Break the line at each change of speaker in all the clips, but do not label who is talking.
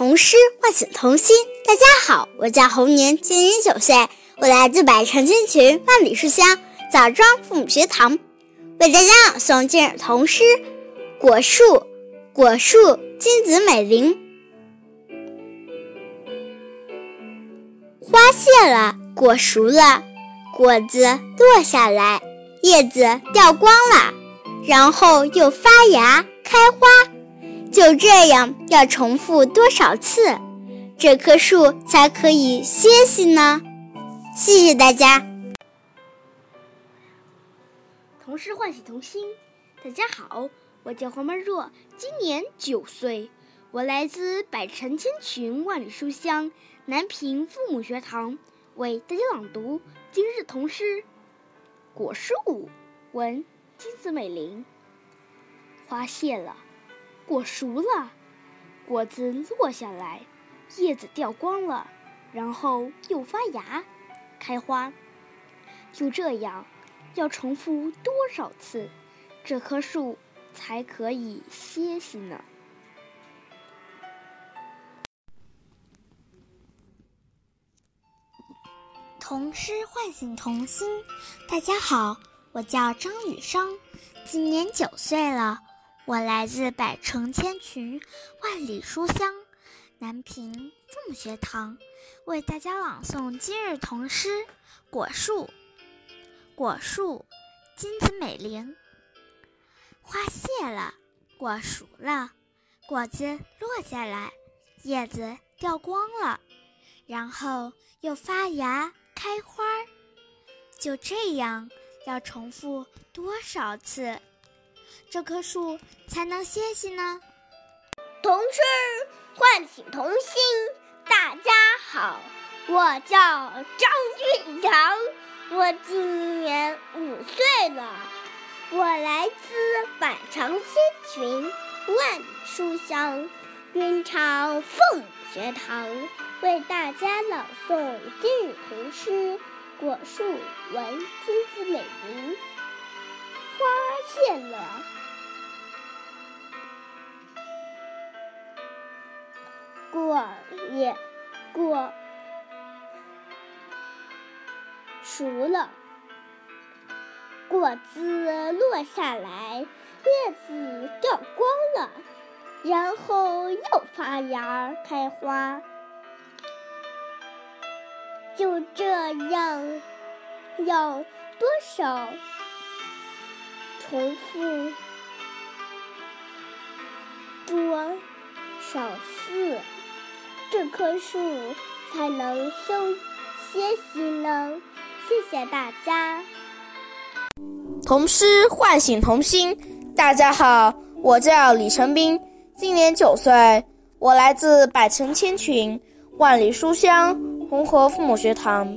童诗唤醒童心。大家好，我叫侯年，今年九岁，我来自百城千群万里书香枣庄父母学堂，为大家朗诵今日童诗《果树》。果树，金子美玲。花谢了，果熟了，果子落下来，叶子掉光了，然后又发芽开花。就这样，要重复多少次，这棵树才可以歇息呢？谢谢大家。
童诗唤醒童心。大家好，我叫黄曼若，今年九岁，我来自百城千群万里书香南平父母学堂，为大家朗读今日童诗《果树》。文金子美玲。花谢了。果熟了，果子落下来，叶子掉光了，然后又发芽、开花。就这样，要重复多少次，这棵树才可以歇息呢？
童诗唤醒童心。大家好，我叫张雨生，今年九岁了。我来自百城千群万里书香南平父母学堂，为大家朗诵今日童诗《果树》。果树，金子美玲。花谢了，果熟了，果子落下来，叶子掉光了，然后又发芽开花。就这样，要重复多少次？这棵树才能歇息呢。
童诗唤醒童心。大家好，我叫张俊阳，我今年五岁了。我来自百城千群万书香云长凤学堂，为大家朗诵今日童诗《果树》闻金子美名。花谢了。果也果熟了，果子落下来，叶子掉光了，然后又发芽开花。就这样，要多少重复多少次？这棵树才能休歇息呢。谢谢大家。
童诗唤醒童心。大家好，我叫李成斌，今年九岁，我来自百城千群万里书香红河父母学堂。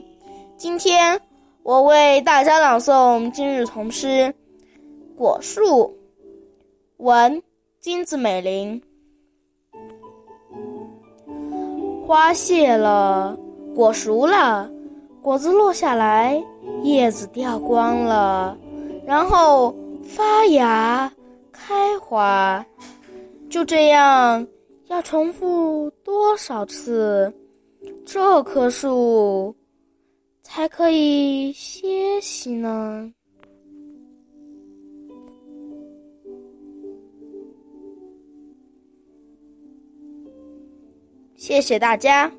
今天我为大家朗诵今日童诗《果树》，文金子美玲。花谢了，果熟了，果子落下来，叶子掉光了，然后发芽开花。就这样，要重复多少次，这棵树才可以歇息呢？谢谢大家。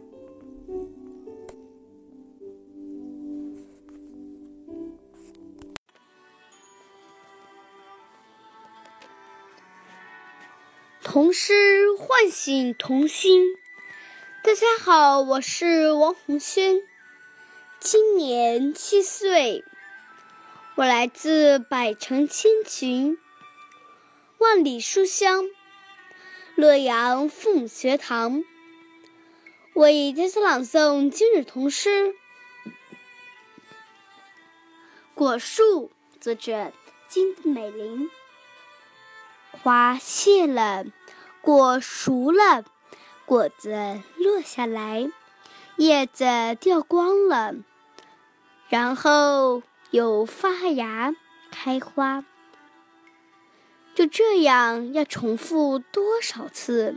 童诗唤醒童心。大家好，我是王红轩，今年七岁，我来自百城千群、万里书香洛阳父母学堂。为大家朗诵今日童诗《果树》，作者金美玲。花谢了，果熟了，果子落下来，叶子掉光了，然后又发芽开花。就这样，要重复多少次？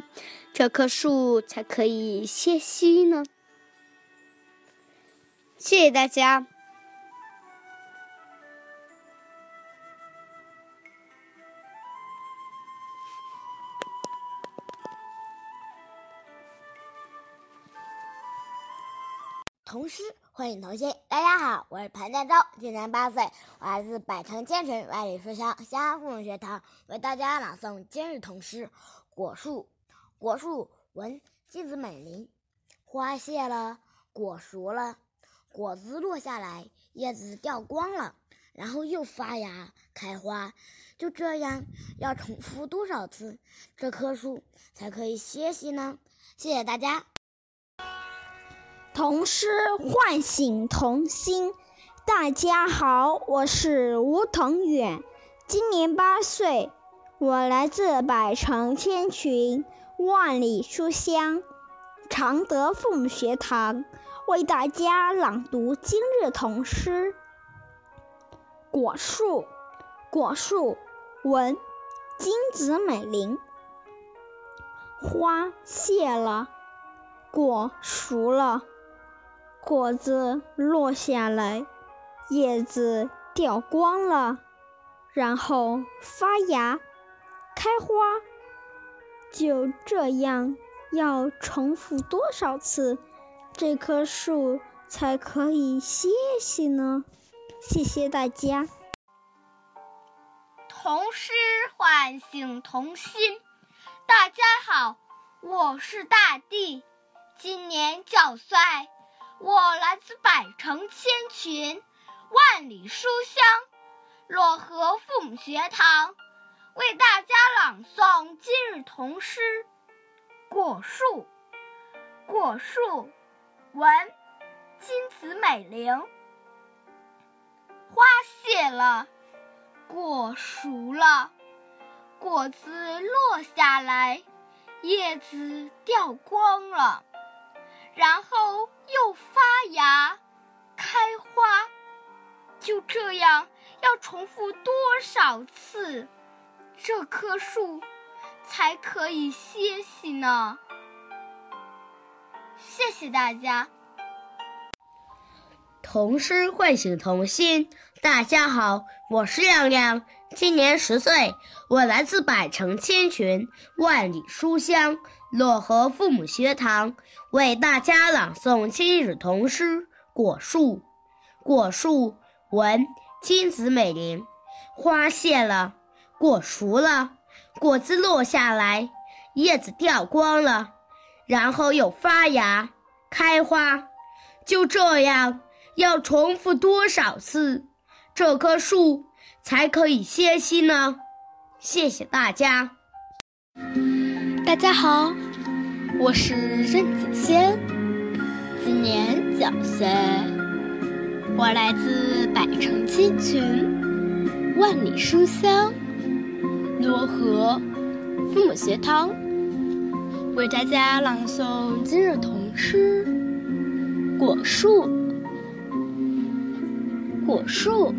这棵树才可以歇息呢？谢谢大家。
童诗欢迎童心，大家好，我是潘建州，今年八岁，我来自百城千城万里书香西安父母学堂，为大家朗诵今日童诗《果树》。果树，文金子美玲。花谢了，果熟了，果子落下来，叶子掉光了，然后又发芽开花，就这样要重复多少次，这棵树才可以歇息呢？谢谢大家。
童诗唤醒童心。大家好，我是吴腾远，今年八岁，我来自百城千群、万里书香常德父母学堂，为大家朗读今日童诗。果树，果树，文金子美玲。花谢了，果熟了。果子落下来，叶子掉光了，然后发芽、开花。就这样，要重复多少次，这棵树才可以歇息呢？谢谢大家。
童诗唤醒童心。大家好，我是大地，今年九岁。我来自百城千群，万里书香，漯河父母学堂，为大家朗诵今日童诗《果树》。果树，文金子美玲。花谢了，果熟了，果子落下来，叶子掉光了。然后又发芽、开花，就这样要重复多少次，这棵树才可以歇息呢？谢谢大家。
童诗唤醒童心。大家好，我是亮亮，今年十岁，我来自百城千群、万里书香漯河父母学堂，为大家朗诵今日童诗《果树》。果树，文金子美玲。花谢了，果熟了，果子落下来，叶子掉光了，然后又发芽、开花，就这样。要重复多少次，这棵树才可以歇息呢？谢谢大家。
大家好，我是任子轩，今年九岁，我来自百城千群，万里书香，漯河父母学堂，为大家朗诵今日童诗《果树》。果树，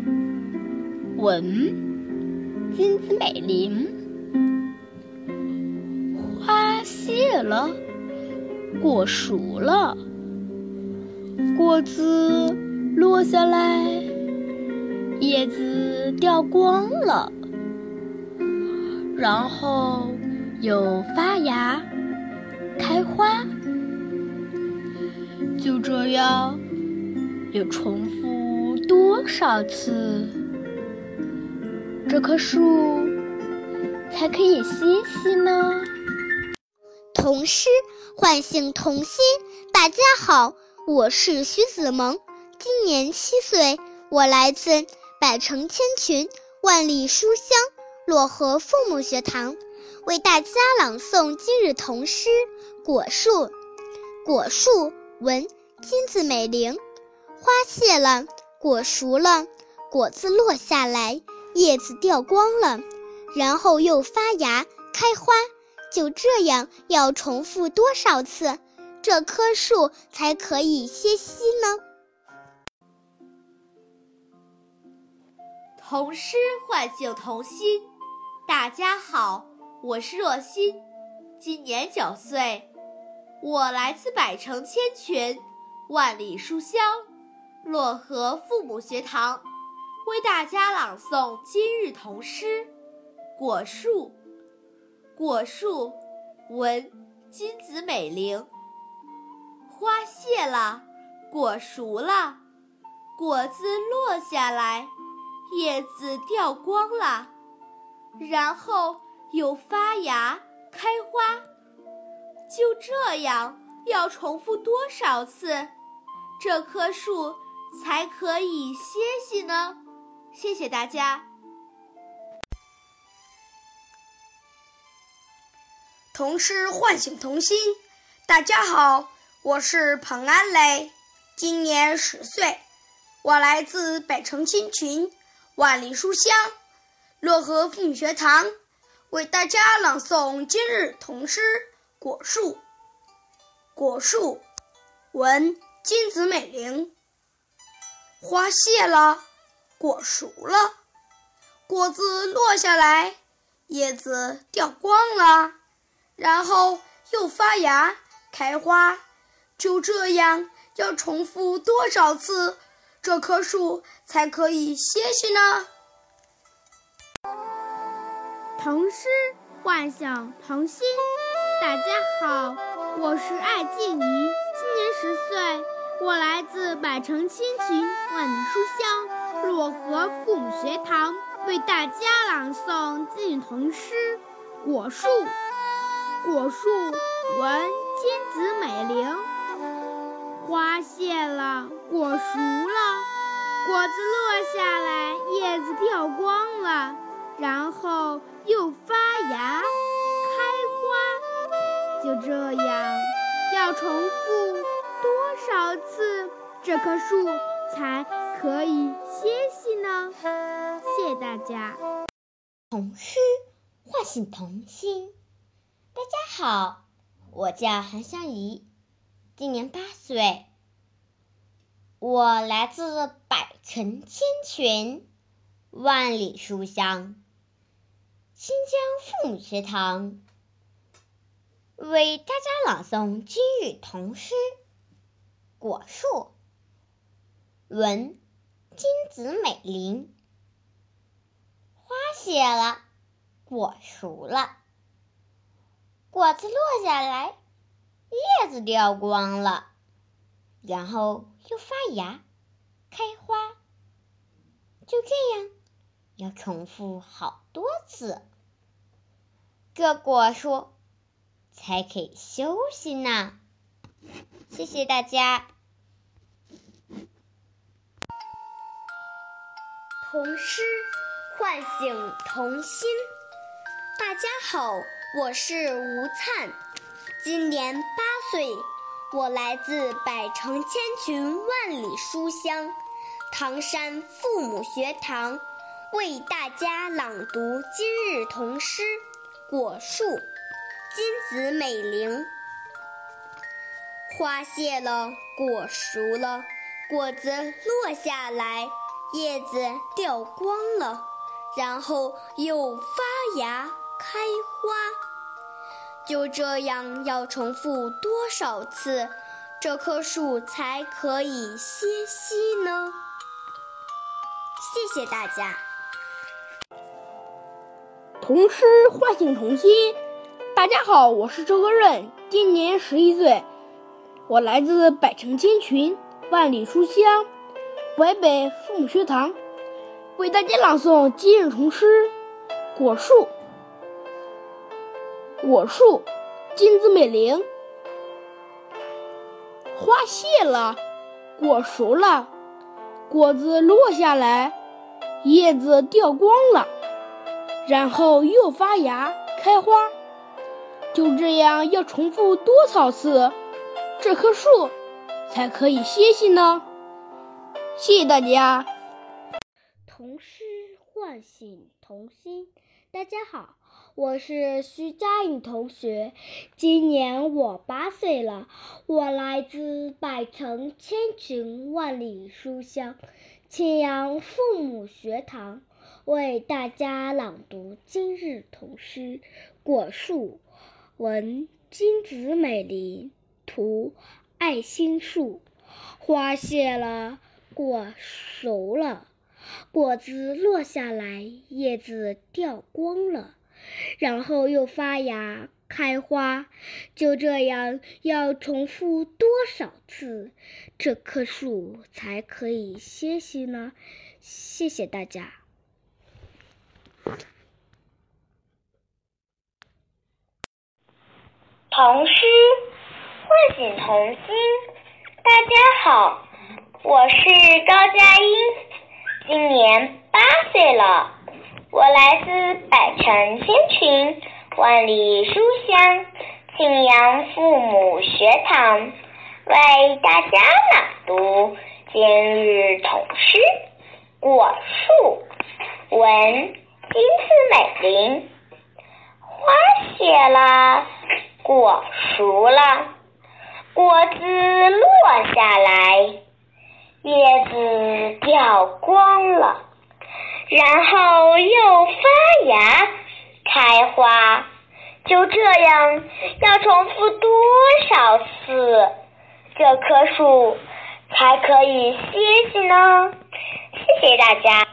文金子美玲。花谢了，果熟了，果子落下来，叶子掉光了，然后又发芽、开花，就这样，又重复。多少次，这棵树才可以歇息呢？
童诗唤醒童心。大家好，我是徐子萌，今年七岁，我来自百城千群、万里书香漯河父母学堂，为大家朗诵今日童诗《果树》。果树，文金子美玲。花谢了。果熟了，果子落下来，叶子掉光了，然后又发芽开花，就这样要重复多少次，这棵树才可以歇息呢？
童诗唤醒童心。大家好，我是若欣，今年九岁，我来自百城千群，万里书香漯河父母学堂，为大家朗诵今日童诗《果树》。果树，文金子美玲。花谢了，果熟了，果子落下来，叶子掉光了，然后又发芽。开花，就这样要重复多少次，这棵树才可以歇息呢？谢谢大家。
童诗唤醒童心。大家好，我是彭安磊，今年十岁，我来自北城青群，万里书香，漯河父母学堂。为大家朗诵今日童诗《果树》。果树，文金子美玲。花谢了，果熟了，果子落下来，叶子掉光了，然后又发芽开花。就这样，要重复多少次，这棵树才可以歇息呢？
童诗幻想童心，大家好，我是艾静怡，今年十岁，我来自百城千群万里书香漯河父母学堂，为大家朗诵今日童诗《果树》。果树，闻金子美玲。花谢了，果熟了，果子落下来，叶子掉光了，然后。又发芽、开花，就这样，要重复多少次，这棵树才可以歇息呢？谢谢大家。
童诗唤醒童心。大家好，我叫韩香怡，今年八岁，我来自百城千群，万里书香。新疆父母学堂。为大家朗诵今日童诗《果树》，文金子美玲。花谢了，果熟了，果子落下来，叶子掉光了，然后又发芽、开花，就这样，要重复好多次。这果树才可以休息呢。谢谢大家。
童诗唤醒童心。大家好，我是吴灿，今年八岁，我来自百城千群万里书香唐山父母学堂，为大家朗读今日童诗。果树，金子美玲。花谢了，果熟了，果子落下来，叶子掉光了，然后又发芽开花。就这样，要重复多少次，这棵树才可以歇息呢？谢谢大家。
童诗唤醒童心。大家好，我是周歌润，今年十一岁，我来自百城千群，万里书香淮北父母学堂，为大家朗诵今日童诗《果树》。果树，金子美玲。花谢了，果熟了，果子落下来，叶子掉光了。然后又发芽开花，就这样要重复多少次，这棵树才可以歇息呢？谢谢大家。
童诗唤醒童心。大家好，我是徐佳颖同学，今年我八岁了，我来自百城千群万里书香庆阳父母学堂。为大家朗读今日童诗《果树》，文金子美玲，图爱心树。花谢了，果熟了，果子落下来，叶子掉光了，然后又发芽开花。就这样，要重复多少次，这棵树才可以歇息呢？谢谢大家。
童诗唤醒童心。大家好，我是高佳音，今年八岁了。我来自百城千群，万里书香庆阳父母学堂，为大家朗读今日童诗《果树》，文金子美玲。花谢了，果熟了。果子落下来，叶子掉光了，然后又发芽开花。就这样，要重复多少次，这棵树才可以歇息呢？谢谢大家。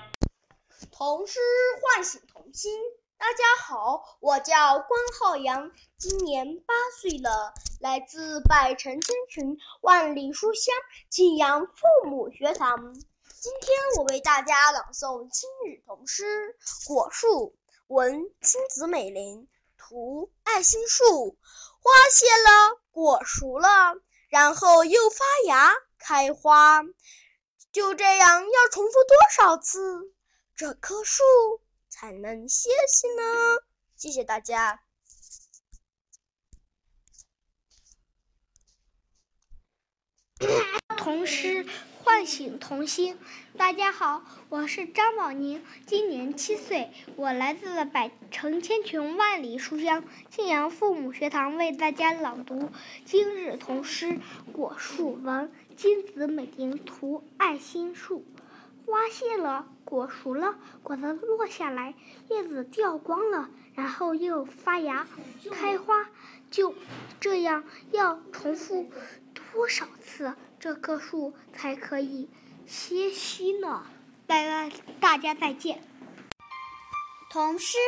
童诗唤醒童心。大家好，我叫关浩洋，今年八岁了，来自百城千群，万里书香庆阳父母学堂。今天我为大家朗诵今日童诗《果树》，文金子美玲，图爱心树。花谢了，果熟了，然后又发芽开花。就这样，要重复多少次？这棵树。才能歇息呢。谢谢大家。
童诗唤醒童心。大家好，我是张宝宁，今年七岁，我来自百城千群万里书香庆阳父母学堂，为大家朗读今日童诗《果树》文金子美玲图爱心树。花谢了，果熟了，果子落下来，叶子掉光了，然后又发芽开花。就这样，要重复多少次，这棵树才可以歇息呢？大家，大家再见。
童诗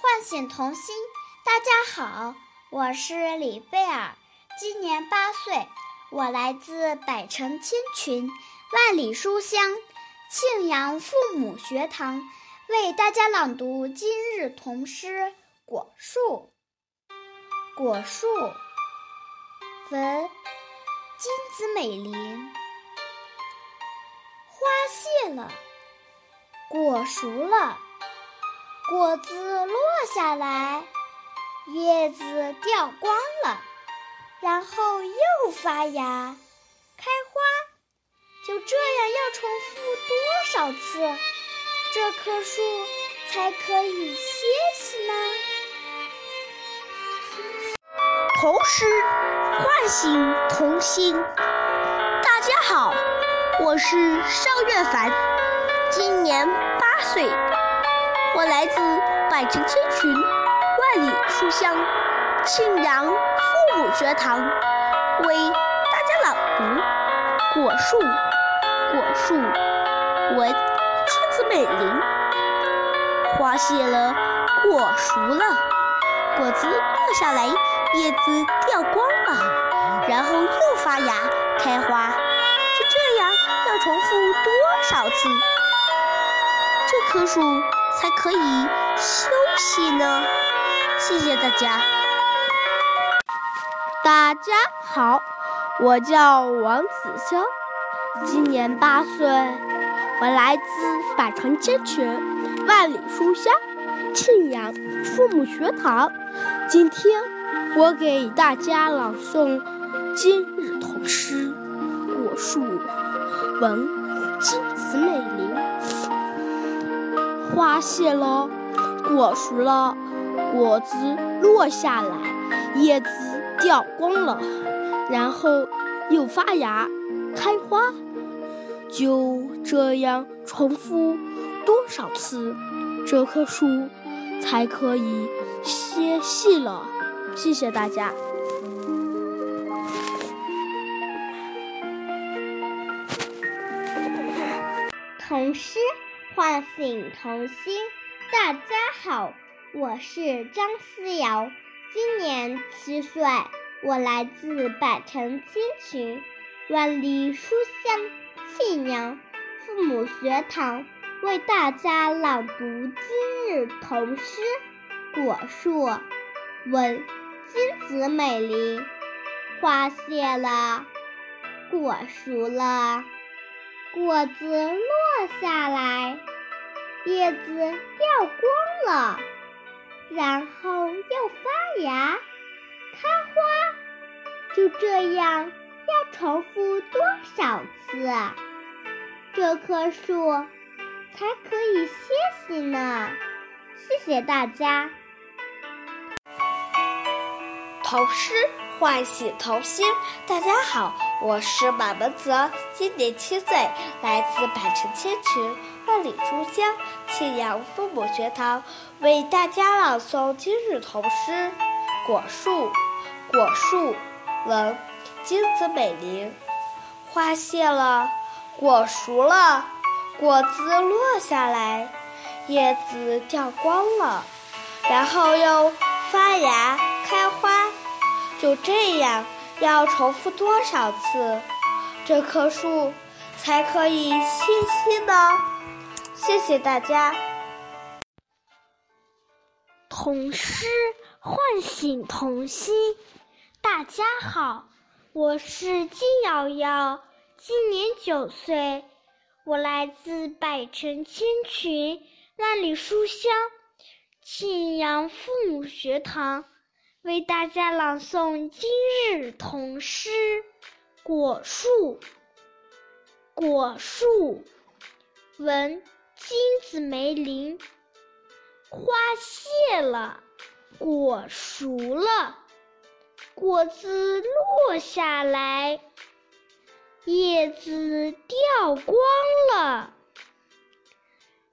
唤醒童心。大家好，我是李贝尔，今年八岁，我来自百城千群，万里书香。庆阳父母学堂为大家朗读今日童诗《果树》。果树，文金子美玲。花谢了，果熟了，果子落下来，叶子掉光了，然后又发芽，开花。就这样，要重复多少次，这棵树才可以歇息呢？
童诗唤醒童心。大家好，我是邵月凡，今年八岁，我来自百城千群，万里书香庆阳父母学堂，为大家朗读《果树》。果树，文金子美玲。花谢了，果熟了，果子落下来，叶子掉光了，然后又发芽开花。就这样，要重复多少次，这棵树才可以休息呢？谢谢大家。
大家好，我叫王子潇。今年八岁，我来自百城千群，万里书香庆阳父母学堂。今天我给大家朗诵今日童诗《果树》，文金子美玲。花谢了，果熟了，果子落下来，叶子掉光了，然后又发芽开花。就这样重复多少次，这棵树才可以歇息了？
谢谢大家。
童诗唤醒童心。大家好，我是张思瑶，今年七岁，我来自百城千群、万里书香庆阳父母学堂，为大家朗读今日童诗《果树》。文金子美玲，花谢了，果熟了。果子落下来，叶子掉光了，然后又发芽、开花，就这样要重复多少次，这棵树才可以歇息呢？谢谢大家。
童诗唤醒童心，大家好。我是马文泽，今年七岁，来自百城千群、万里书香庆阳父母学堂，为大家朗诵今日童诗《果树》。果树，文，金子美玲。花谢了，果熟了，果子落下来，叶子掉光了，然后又发芽、开花，就这样。要重复多少次，这棵树才可以歇息呢？谢谢大家。
童诗唤醒童心。大家好，我是金瑶瑶，今年九岁，我来自百城千群、万里书香庆阳父母学堂。为大家朗诵今日童诗《果树》。果树，文金子梅林。花谢了，果熟了，果子落下来，叶子掉光了，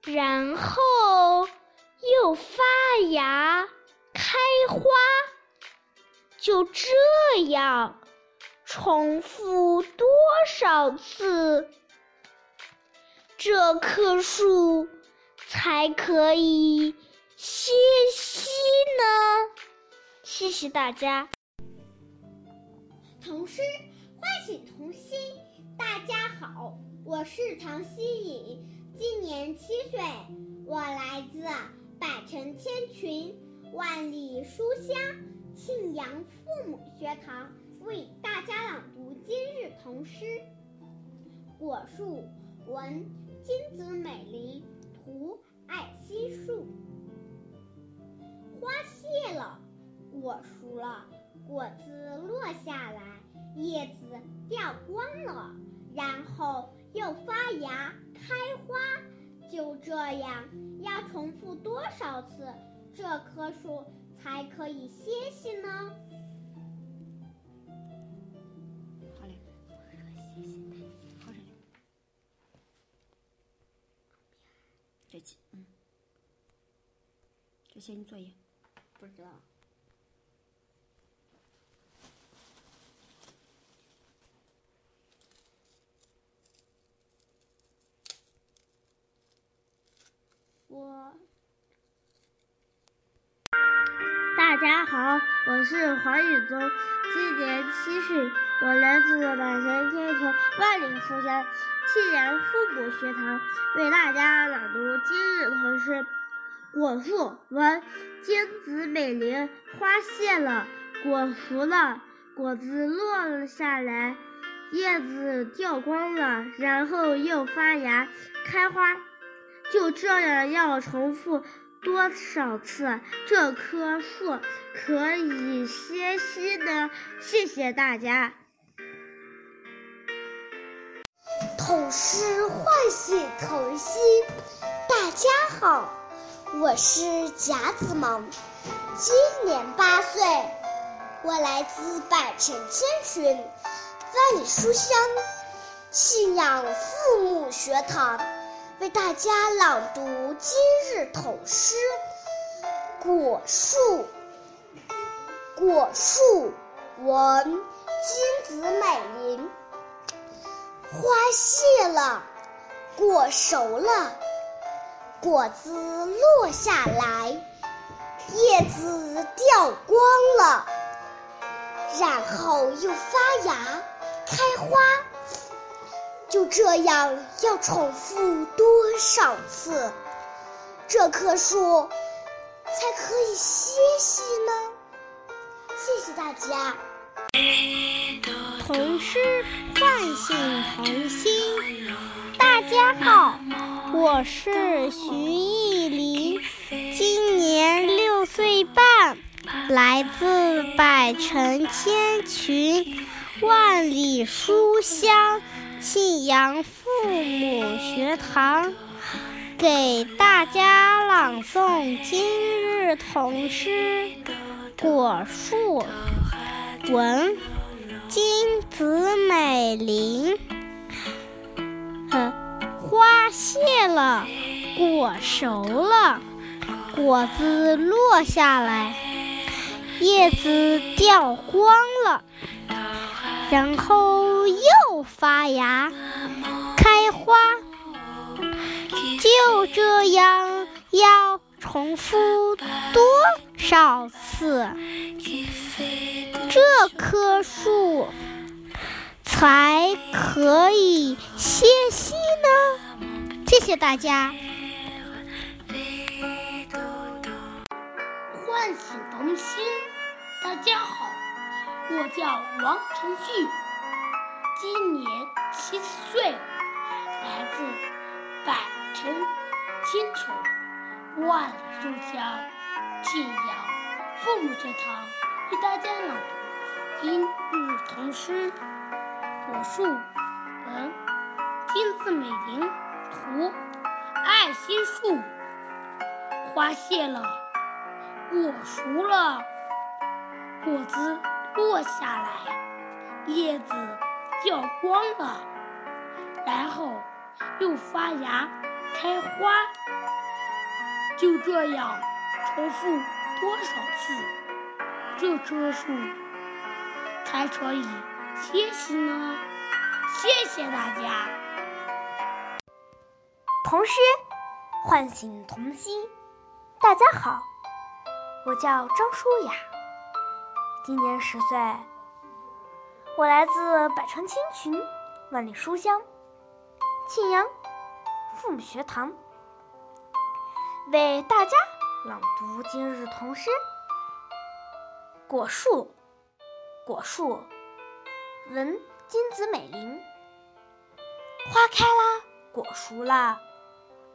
然后又发芽、开花。就这样重复多少次，这棵树才可以歇息呢？谢谢大家。
童诗唤醒童心。大家好，我是唐希颖，今年七岁，我来自百城千群，万里书香。庆阳父母学堂为大家朗读今日童诗《果树》，文金子美玲，图爱心树。花谢了，果熟了，果子落下来，叶子掉光了，然后又发芽开花，就这样要重复多少次？这棵树。才可以歇息呢。
好嘞，我说歇息，好着嘞。这几，嗯，这写你作业，
不知道。我。
大好，我是黄宇宗，今年七岁，我来自百城千泉万里书香庆阳父母学堂，为大家朗读今日童诗《果树》。文金子美玲，花谢了，果熟了，果子落了下来，叶子掉光了，然后又发芽开花，就这样要重复。多少次这棵树可以歇息呢？谢谢大家。
童诗唤醒童心。大家好，我是贾子萌，今年八岁，我来自百城千群，万里书香，信仰父母学堂。为大家朗读今日童诗《果树》。
果树，闻金子美玲。花谢了，果熟了，果子落下来，叶子掉光了，然后又发芽、开花。就这样要重复多少次，这棵树才可以歇息呢？谢谢大家。
童诗唤醒童心。大家好，我是徐艺林，今年六岁半，来自百城千群，万里书香。信阳父母学堂给大家朗诵今日童诗《果树》，文金子美玲。花谢了，果熟了，果子落下来，叶子掉光了。然后又发芽、开花，就这样要重复多少次，这棵树才可以歇息呢？谢谢大家。
唤醒童心，大家好。我叫王晨旭，今年七岁，来自百城千穷万里书香庆阳父母学堂，为大家朗读今日童诗《果树》，文金字美玲，图爱心树。花谢了，果熟了，果子。落下来，叶子掉光了，然后又发芽、开花，就这样重复多少次，这棵树才可以歇息呢？谢谢大家。
童诗唤醒童心，大家好，我叫张舒雅。今年十岁，我来自百城千群，万里书香，庆阳父母学堂，为大家朗读今日童诗《果树》。果树，闻金子美玲。花开啦，果熟了，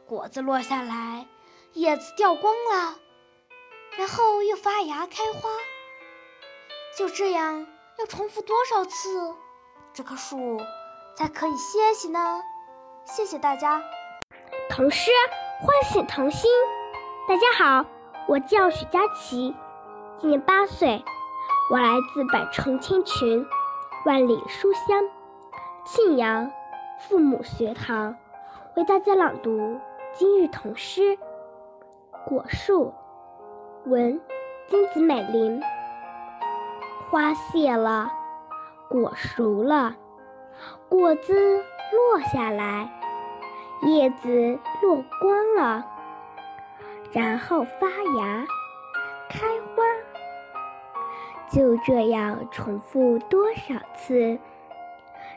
果子落下来，叶子掉光了，然后又发芽开花。就这样，要重复多少次，这棵树才可以歇息呢？谢谢大家。
童诗唤醒童心。大家好，我叫许佳琪，今年八岁，我来自百城千群，万里书香，庆阳父母学堂，为大家朗读今日童诗《果树》，文金子美玲。花谢了，果熟了，果子落下来，叶子落光了，然后发芽、开花。就这样重复多少次，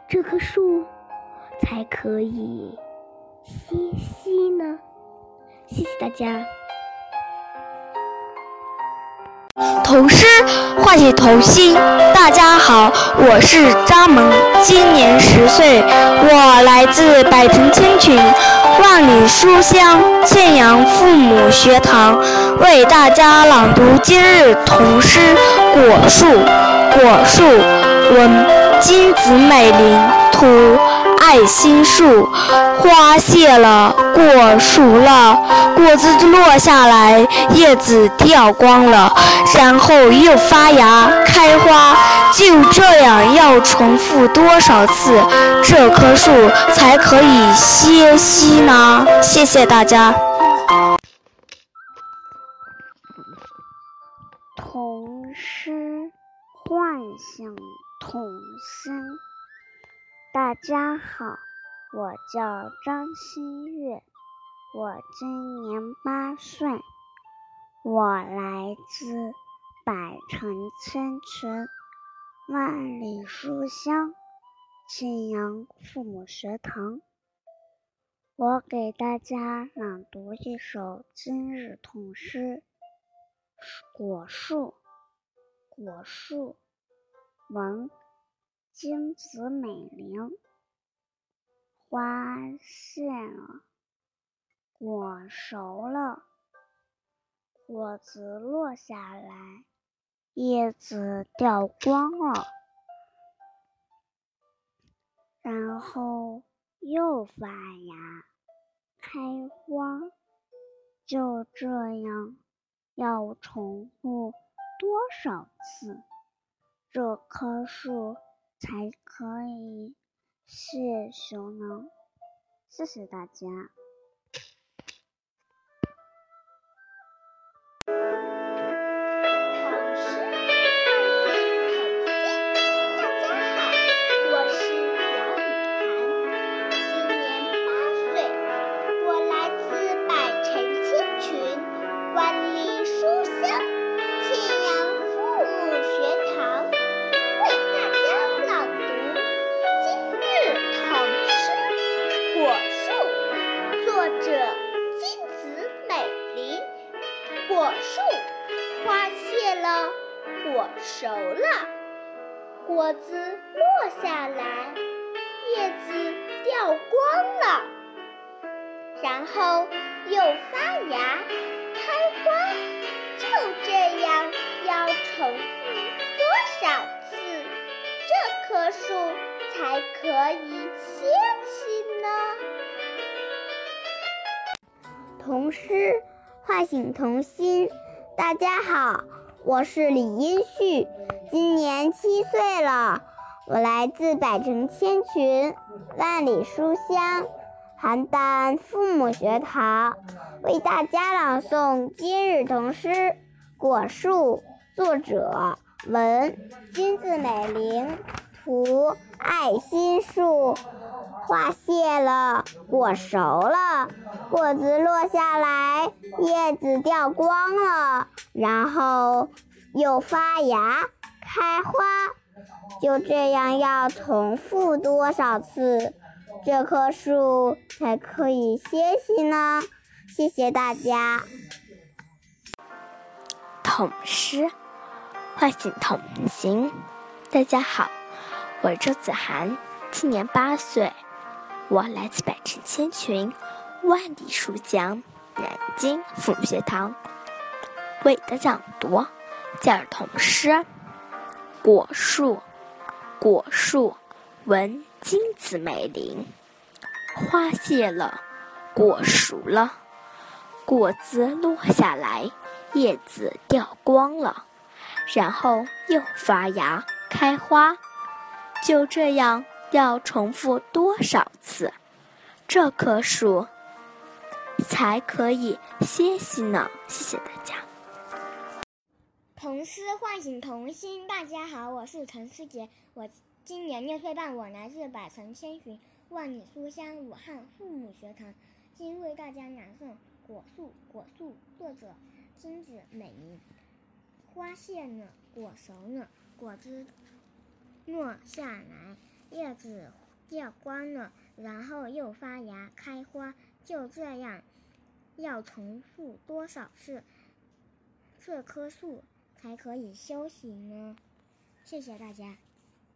这棵树才可以歇息呢？谢谢大家。
童诗唤醒童心。大家好，我是张萌，今年十岁，我来自百城千群，万里书香庆阳父母学堂，为大家朗读今日童诗《果树》。果树，文金子美玲，图。爱心树，花谢了，果熟了，果子落下来，叶子掉光了，然后又发芽开花，就这样要重复多少次，这棵树才可以歇息呢？谢谢大家。
童诗。
醒童心。大家好，我叫张馨月，我今年八岁，我来自百城千群，万里书香庆阳父母学堂。我给大家朗读一首今日童诗《果树》。果树，文，金子美玲。花谢了，果熟了，果子落下来，叶子掉光了，然后。又发芽，开花，就这样，要重复多少次，这棵树才可以是熊呢？谢谢大家。
童诗。唤醒童心，大家好，我是李英旭，今年七岁了，我来自百城千群，万里书香邯郸父母学堂，为大家朗诵今日童诗《果树》，作者文金子美玲，图爱心树。花谢了，果熟了，果子落下来，叶子掉光了，然后又发芽开花，就这样要重复多少次，这棵树才可以歇息呢？谢谢大家。
童诗唤醒童心。大家好，我是周子涵，今年八岁。我来自百城千群，万里书香，南京父母学堂，为大家朗读今日童诗《果树》。果树，闻金子美林。花谢了，果熟了，果子落下来，叶子掉光了，然后又发芽开花，就这样。要重复多少次，这棵树才可以歇息呢？谢谢大家。
童诗唤醒童心，大家好，我是陈思杰，我今年六岁半，我来自百城千寻，万里书香武汉父母学堂，今为大家朗诵《果树》。果树，作者金子美玲。花谢了，果熟了，果子落下来。叶子掉光了，然后又发芽开花，就这样，要重复多少次，这棵树才可以休息呢？谢谢大家。